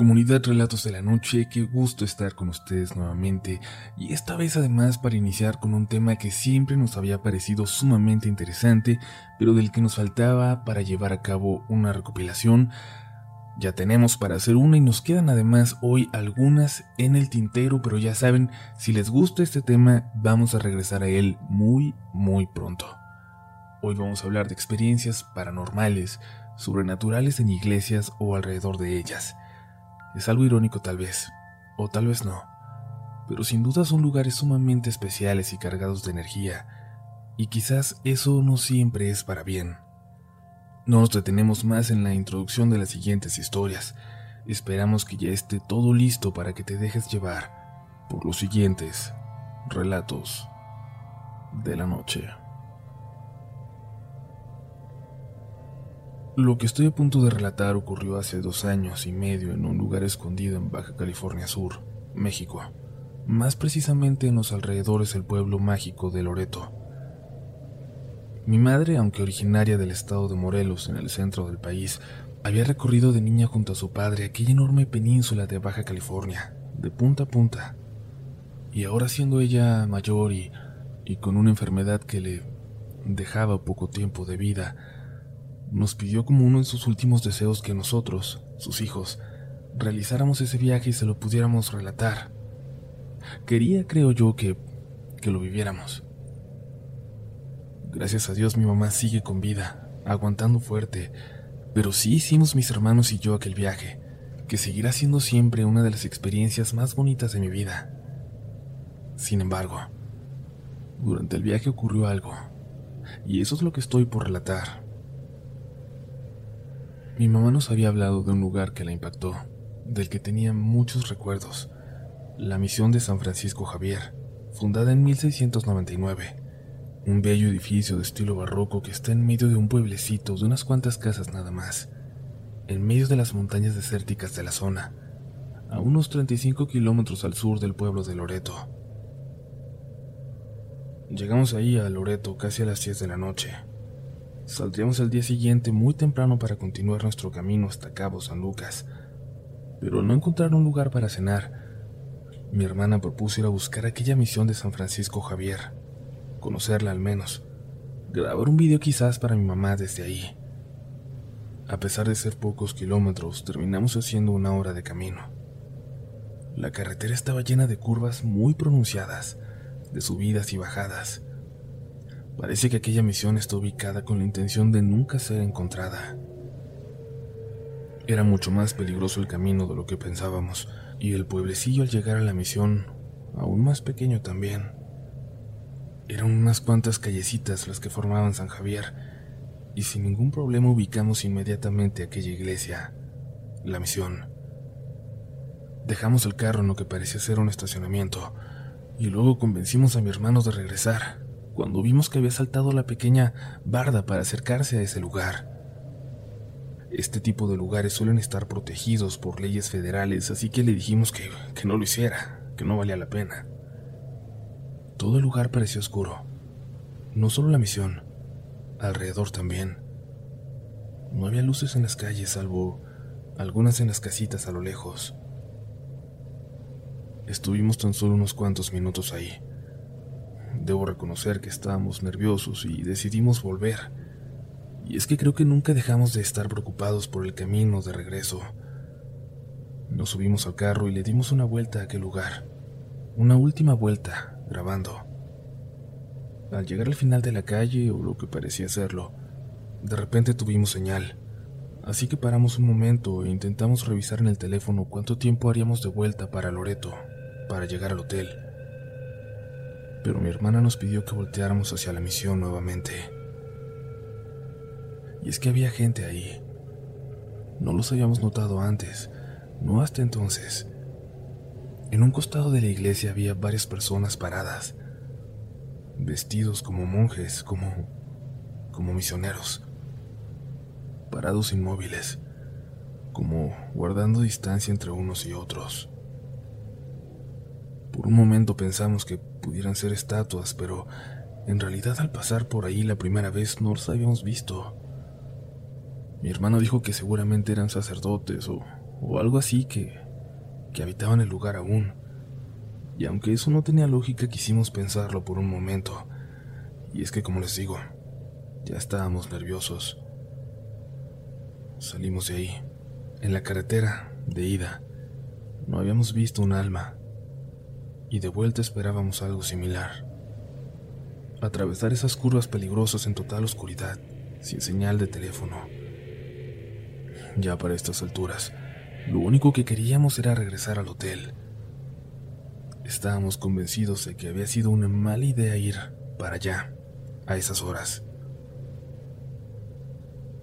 Comunidad Relatos de la Noche, qué gusto estar con ustedes nuevamente y esta vez además para iniciar con un tema que siempre nos había parecido sumamente interesante, pero del que nos faltaba para llevar a cabo una recopilación. Ya tenemos para hacer una y nos quedan además hoy algunas en el tintero, pero ya saben, si les gusta este tema vamos a regresar a él muy, muy pronto. Hoy vamos a hablar de experiencias paranormales, sobrenaturales en iglesias o alrededor de ellas. Es algo irónico tal vez, o tal vez no, pero sin duda son lugares sumamente especiales y cargados de energía, y quizás eso no siempre es para bien. No nos detenemos más en la introducción de las siguientes historias. Esperamos que ya esté todo listo para que te dejes llevar por los siguientes relatos de la noche. Lo que estoy a punto de relatar ocurrió hace dos años y medio en un lugar escondido en Baja California Sur, México, más precisamente en los alrededores del pueblo mágico de Loreto. Mi madre, aunque originaria del estado de Morelos, en el centro del país, había recorrido de niña junto a su padre aquella enorme península de Baja California, de punta a punta. Y ahora siendo ella mayor y, y con una enfermedad que le dejaba poco tiempo de vida, nos pidió como uno de sus últimos deseos que nosotros, sus hijos, realizáramos ese viaje y se lo pudiéramos relatar. Quería, creo yo, que, que lo viviéramos. Gracias a Dios mi mamá sigue con vida, aguantando fuerte, pero sí hicimos mis hermanos y yo aquel viaje, que seguirá siendo siempre una de las experiencias más bonitas de mi vida. Sin embargo, durante el viaje ocurrió algo, y eso es lo que estoy por relatar. Mi mamá nos había hablado de un lugar que la impactó, del que tenía muchos recuerdos, la misión de San Francisco Javier, fundada en 1699, un bello edificio de estilo barroco que está en medio de un pueblecito de unas cuantas casas nada más, en medio de las montañas desérticas de la zona, a unos 35 kilómetros al sur del pueblo de Loreto. Llegamos ahí a Loreto casi a las 10 de la noche, Saldríamos al día siguiente muy temprano para continuar nuestro camino hasta Cabo San Lucas, pero no encontrar un lugar para cenar. Mi hermana propuso ir a buscar aquella misión de San Francisco Javier, conocerla al menos, grabar un video quizás para mi mamá desde ahí. A pesar de ser pocos kilómetros, terminamos haciendo una hora de camino. La carretera estaba llena de curvas muy pronunciadas, de subidas y bajadas Parece que aquella misión está ubicada con la intención de nunca ser encontrada. Era mucho más peligroso el camino de lo que pensábamos, y el pueblecillo al llegar a la misión, aún más pequeño también. Eran unas cuantas callecitas las que formaban San Javier, y sin ningún problema ubicamos inmediatamente aquella iglesia, la misión. Dejamos el carro en lo que parecía ser un estacionamiento, y luego convencimos a mi hermano de regresar cuando vimos que había saltado la pequeña barda para acercarse a ese lugar. Este tipo de lugares suelen estar protegidos por leyes federales, así que le dijimos que, que no lo hiciera, que no valía la pena. Todo el lugar parecía oscuro. No solo la misión, alrededor también. No había luces en las calles, salvo algunas en las casitas a lo lejos. Estuvimos tan solo unos cuantos minutos ahí. Debo reconocer que estábamos nerviosos y decidimos volver. Y es que creo que nunca dejamos de estar preocupados por el camino de regreso. Nos subimos al carro y le dimos una vuelta a aquel lugar. Una última vuelta, grabando. Al llegar al final de la calle, o lo que parecía serlo, de repente tuvimos señal. Así que paramos un momento e intentamos revisar en el teléfono cuánto tiempo haríamos de vuelta para Loreto, para llegar al hotel pero mi hermana nos pidió que volteáramos hacia la misión nuevamente. Y es que había gente ahí. No los habíamos notado antes, no hasta entonces. En un costado de la iglesia había varias personas paradas, vestidos como monjes, como como misioneros, parados inmóviles, como guardando distancia entre unos y otros. Por un momento pensamos que pudieran ser estatuas, pero en realidad al pasar por ahí la primera vez no los habíamos visto. Mi hermano dijo que seguramente eran sacerdotes o, o algo así que, que habitaban el lugar aún. Y aunque eso no tenía lógica, quisimos pensarlo por un momento. Y es que, como les digo, ya estábamos nerviosos. Salimos de ahí. En la carretera, de ida, no habíamos visto un alma. Y de vuelta esperábamos algo similar. Atravesar esas curvas peligrosas en total oscuridad, sin señal de teléfono. Ya para estas alturas, lo único que queríamos era regresar al hotel. Estábamos convencidos de que había sido una mala idea ir para allá, a esas horas.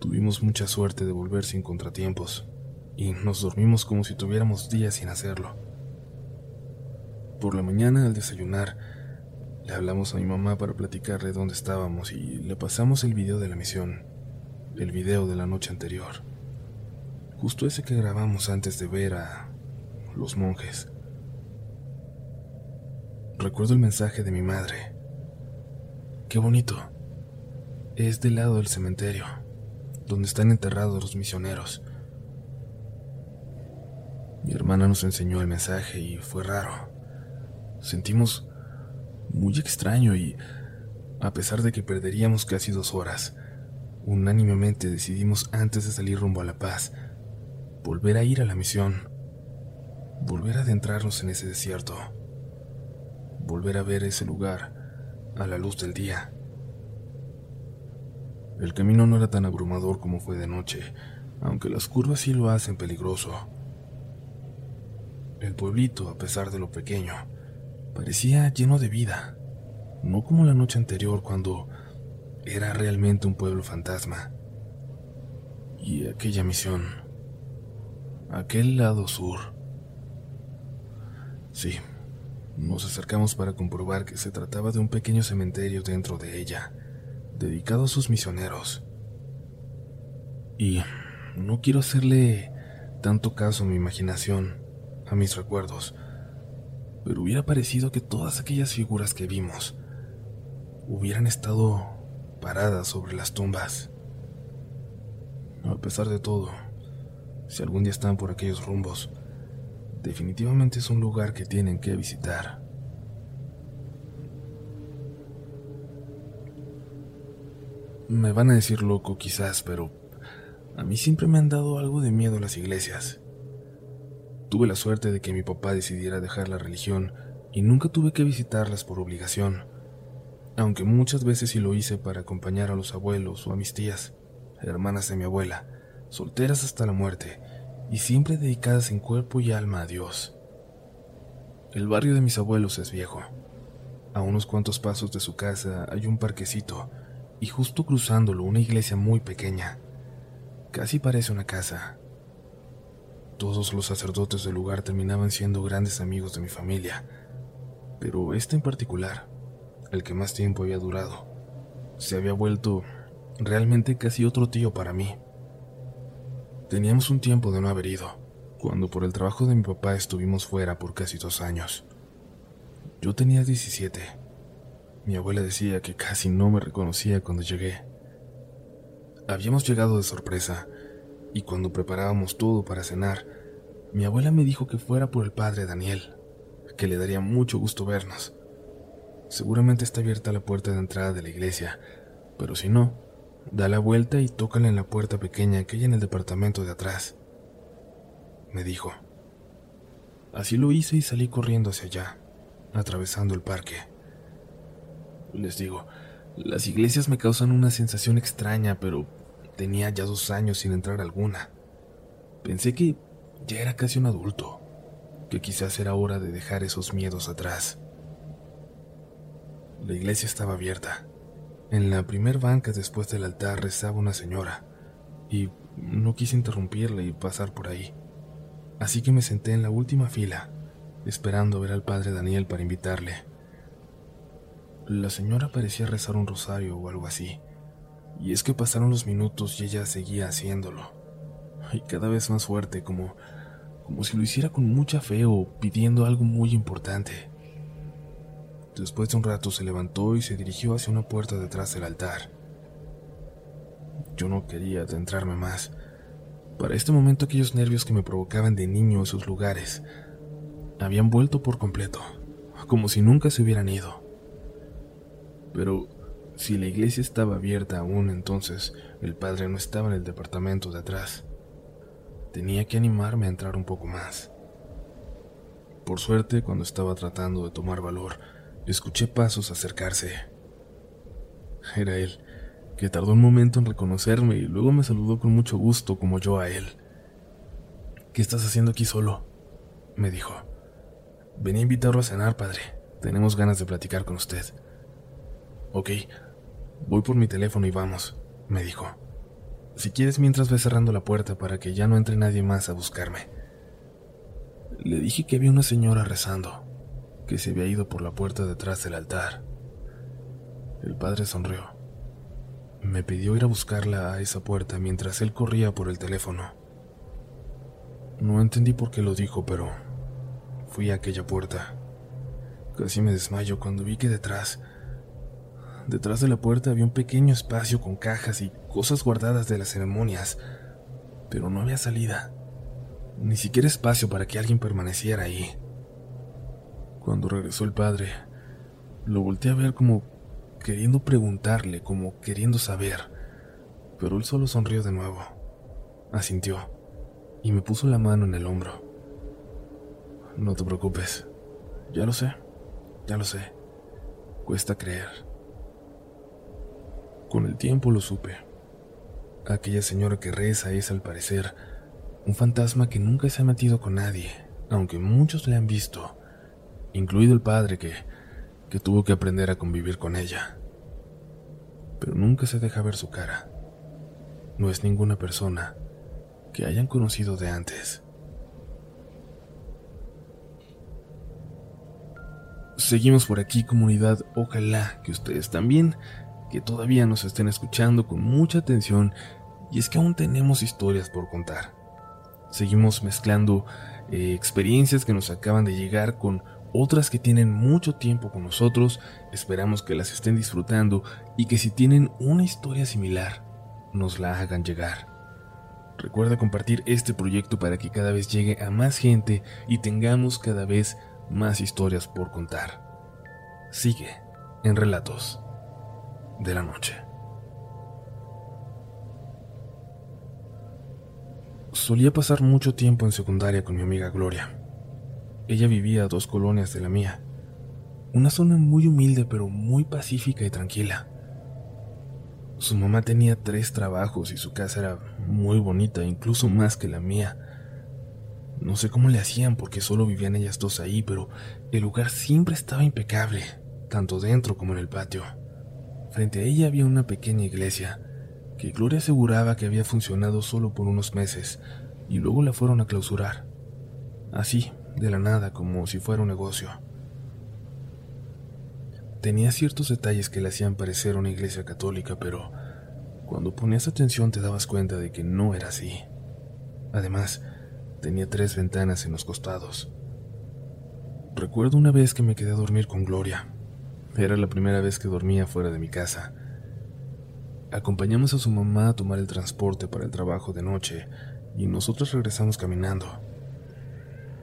Tuvimos mucha suerte de volver sin contratiempos y nos dormimos como si tuviéramos días sin hacerlo. Por la mañana al desayunar, le hablamos a mi mamá para platicarle dónde estábamos y le pasamos el video de la misión, el video de la noche anterior, justo ese que grabamos antes de ver a los monjes. Recuerdo el mensaje de mi madre. Qué bonito. Es del lado del cementerio donde están enterrados los misioneros. Mi hermana nos enseñó el mensaje y fue raro. Sentimos muy extraño y, a pesar de que perderíamos casi dos horas, unánimemente decidimos antes de salir rumbo a La Paz, volver a ir a la misión, volver a adentrarnos en ese desierto, volver a ver ese lugar a la luz del día. El camino no era tan abrumador como fue de noche, aunque las curvas sí lo hacen peligroso. El pueblito, a pesar de lo pequeño, parecía lleno de vida, no como la noche anterior cuando era realmente un pueblo fantasma. Y aquella misión, aquel lado sur. Sí, nos acercamos para comprobar que se trataba de un pequeño cementerio dentro de ella dedicado a sus misioneros. Y no quiero hacerle tanto caso a mi imaginación, a mis recuerdos, pero hubiera parecido que todas aquellas figuras que vimos hubieran estado paradas sobre las tumbas. A pesar de todo, si algún día están por aquellos rumbos, definitivamente es un lugar que tienen que visitar. Me van a decir loco quizás, pero a mí siempre me han dado algo de miedo las iglesias. Tuve la suerte de que mi papá decidiera dejar la religión y nunca tuve que visitarlas por obligación, aunque muchas veces sí lo hice para acompañar a los abuelos o a mis tías, hermanas de mi abuela, solteras hasta la muerte y siempre dedicadas en cuerpo y alma a Dios. El barrio de mis abuelos es viejo. A unos cuantos pasos de su casa hay un parquecito y justo cruzándolo una iglesia muy pequeña. Casi parece una casa. Todos los sacerdotes del lugar terminaban siendo grandes amigos de mi familia, pero este en particular, el que más tiempo había durado, se había vuelto realmente casi otro tío para mí. Teníamos un tiempo de no haber ido, cuando por el trabajo de mi papá estuvimos fuera por casi dos años. Yo tenía 17 mi abuela decía que casi no me reconocía cuando llegué. Habíamos llegado de sorpresa, y cuando preparábamos todo para cenar, mi abuela me dijo que fuera por el padre Daniel, que le daría mucho gusto vernos. Seguramente está abierta la puerta de entrada de la iglesia, pero si no, da la vuelta y tócala en la puerta pequeña que hay en el departamento de atrás. Me dijo. Así lo hice y salí corriendo hacia allá, atravesando el parque. Les digo, las iglesias me causan una sensación extraña, pero tenía ya dos años sin entrar alguna. Pensé que ya era casi un adulto, que quizás era hora de dejar esos miedos atrás. La iglesia estaba abierta. En la primer banca después del altar rezaba una señora, y no quise interrumpirle y pasar por ahí. Así que me senté en la última fila, esperando ver al padre Daniel para invitarle. La señora parecía rezar un rosario o algo así. Y es que pasaron los minutos y ella seguía haciéndolo. Y cada vez más fuerte, como, como si lo hiciera con mucha fe o pidiendo algo muy importante. Después de un rato se levantó y se dirigió hacia una puerta detrás del altar. Yo no quería adentrarme más, Para este momento aquellos nervios que me provocaban de niño en sus lugares habían vuelto por completo, como si nunca se hubieran ido. Pero si la iglesia estaba abierta aún entonces, el padre no estaba en el departamento de atrás. Tenía que animarme a entrar un poco más. Por suerte, cuando estaba tratando de tomar valor, escuché pasos acercarse. Era él, que tardó un momento en reconocerme y luego me saludó con mucho gusto como yo a él. ¿Qué estás haciendo aquí solo? me dijo. Venía a invitarlo a cenar, padre. Tenemos ganas de platicar con usted. Ok, voy por mi teléfono y vamos, me dijo. Si quieres mientras ve cerrando la puerta para que ya no entre nadie más a buscarme. Le dije que había una señora rezando, que se había ido por la puerta detrás del altar. El padre sonrió. Me pidió ir a buscarla a esa puerta mientras él corría por el teléfono. No entendí por qué lo dijo, pero fui a aquella puerta. Casi me desmayo cuando vi que detrás Detrás de la puerta había un pequeño espacio con cajas y cosas guardadas de las ceremonias, pero no había salida, ni siquiera espacio para que alguien permaneciera ahí. Cuando regresó el padre, lo volteé a ver como queriendo preguntarle, como queriendo saber, pero él solo sonrió de nuevo, asintió y me puso la mano en el hombro. No te preocupes, ya lo sé, ya lo sé, cuesta creer. Con el tiempo lo supe. Aquella señora que reza es, al parecer, un fantasma que nunca se ha metido con nadie, aunque muchos le han visto, incluido el padre que, que tuvo que aprender a convivir con ella. Pero nunca se deja ver su cara. No es ninguna persona que hayan conocido de antes. Seguimos por aquí comunidad, ojalá que ustedes también que todavía nos estén escuchando con mucha atención y es que aún tenemos historias por contar. Seguimos mezclando eh, experiencias que nos acaban de llegar con otras que tienen mucho tiempo con nosotros, esperamos que las estén disfrutando y que si tienen una historia similar, nos la hagan llegar. Recuerda compartir este proyecto para que cada vez llegue a más gente y tengamos cada vez más historias por contar. Sigue en Relatos de la noche. Solía pasar mucho tiempo en secundaria con mi amiga Gloria. Ella vivía a dos colonias de la mía, una zona muy humilde pero muy pacífica y tranquila. Su mamá tenía tres trabajos y su casa era muy bonita, incluso más que la mía. No sé cómo le hacían porque solo vivían ellas dos ahí, pero el lugar siempre estaba impecable, tanto dentro como en el patio. Frente a ella había una pequeña iglesia, que Gloria aseguraba que había funcionado solo por unos meses, y luego la fueron a clausurar. Así, de la nada, como si fuera un negocio. Tenía ciertos detalles que le hacían parecer una iglesia católica, pero cuando ponías atención te dabas cuenta de que no era así. Además, tenía tres ventanas en los costados. Recuerdo una vez que me quedé a dormir con Gloria, era la primera vez que dormía fuera de mi casa. Acompañamos a su mamá a tomar el transporte para el trabajo de noche y nosotros regresamos caminando.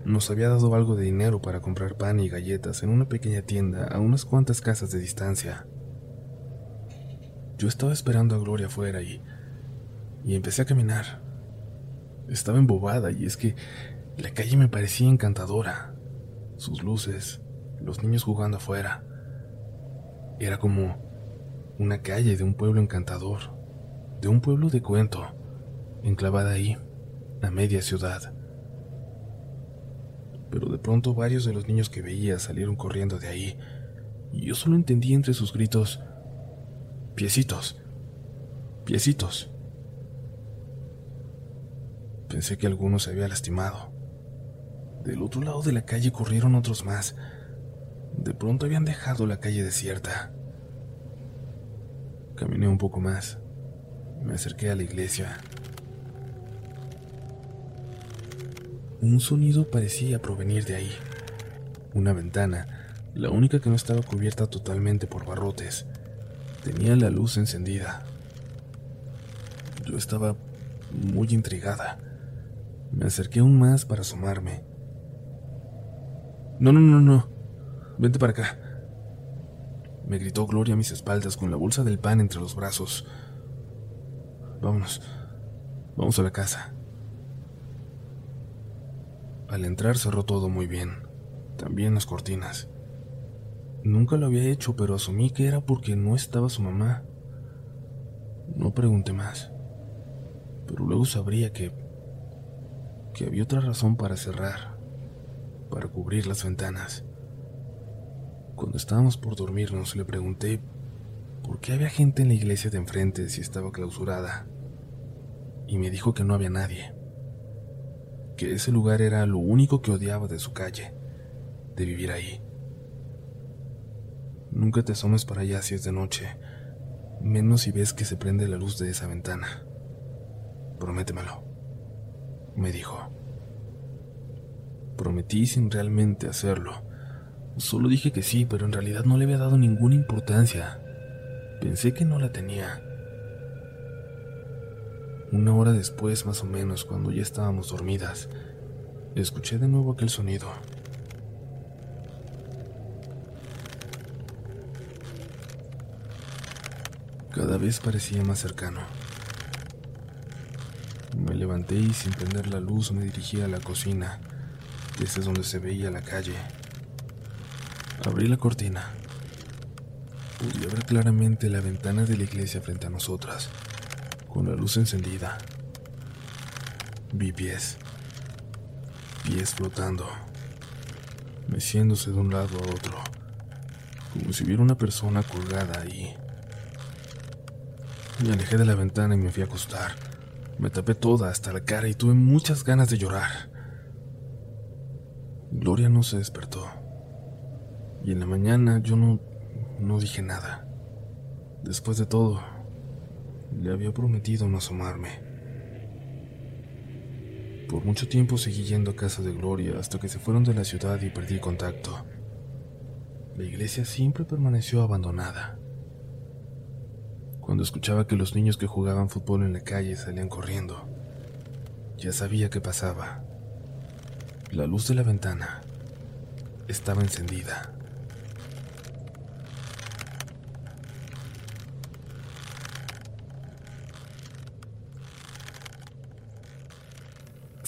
Nos había dado algo de dinero para comprar pan y galletas en una pequeña tienda a unas cuantas casas de distancia. Yo estaba esperando a Gloria afuera y, y empecé a caminar. Estaba embobada y es que la calle me parecía encantadora. Sus luces, los niños jugando afuera. Era como una calle de un pueblo encantador, de un pueblo de cuento, enclavada ahí, a media ciudad. Pero de pronto varios de los niños que veía salieron corriendo de ahí, y yo solo entendí entre sus gritos, piecitos, piecitos. Pensé que alguno se había lastimado. Del otro lado de la calle corrieron otros más, de pronto habían dejado la calle desierta. Caminé un poco más. Me acerqué a la iglesia. Un sonido parecía provenir de ahí. Una ventana, la única que no estaba cubierta totalmente por barrotes, tenía la luz encendida. Yo estaba muy intrigada. Me acerqué aún más para asomarme. No, no, no, no. Vente para acá. Me gritó Gloria a mis espaldas con la bolsa del pan entre los brazos. Vámonos. Vamos a la casa. Al entrar cerró todo muy bien, también las cortinas. Nunca lo había hecho, pero asumí que era porque no estaba su mamá. No pregunté más, pero luego sabría que que había otra razón para cerrar, para cubrir las ventanas. Cuando estábamos por dormirnos le pregunté por qué había gente en la iglesia de enfrente si estaba clausurada, y me dijo que no había nadie que ese lugar era lo único que odiaba de su calle, de vivir ahí. Nunca te asomes para allá si es de noche, menos si ves que se prende la luz de esa ventana. Prométemelo, me dijo. Prometí sin realmente hacerlo. Solo dije que sí, pero en realidad no le había dado ninguna importancia. Pensé que no la tenía. Una hora después, más o menos, cuando ya estábamos dormidas, escuché de nuevo aquel sonido. Cada vez parecía más cercano. Me levanté y sin prender la luz me dirigí a la cocina, desde donde se veía la calle. Abrí la cortina. Pude ver claramente la ventana de la iglesia frente a nosotras con la luz encendida. Vi pies, pies flotando, meciéndose de un lado a otro, como si hubiera una persona colgada ahí. Me alejé de la ventana y me fui a acostar. Me tapé toda hasta la cara y tuve muchas ganas de llorar. Gloria no se despertó. Y en la mañana yo no, no dije nada. Después de todo, le había prometido no asomarme. Por mucho tiempo seguí yendo a casa de Gloria hasta que se fueron de la ciudad y perdí contacto. La iglesia siempre permaneció abandonada. Cuando escuchaba que los niños que jugaban fútbol en la calle salían corriendo, ya sabía qué pasaba. La luz de la ventana estaba encendida.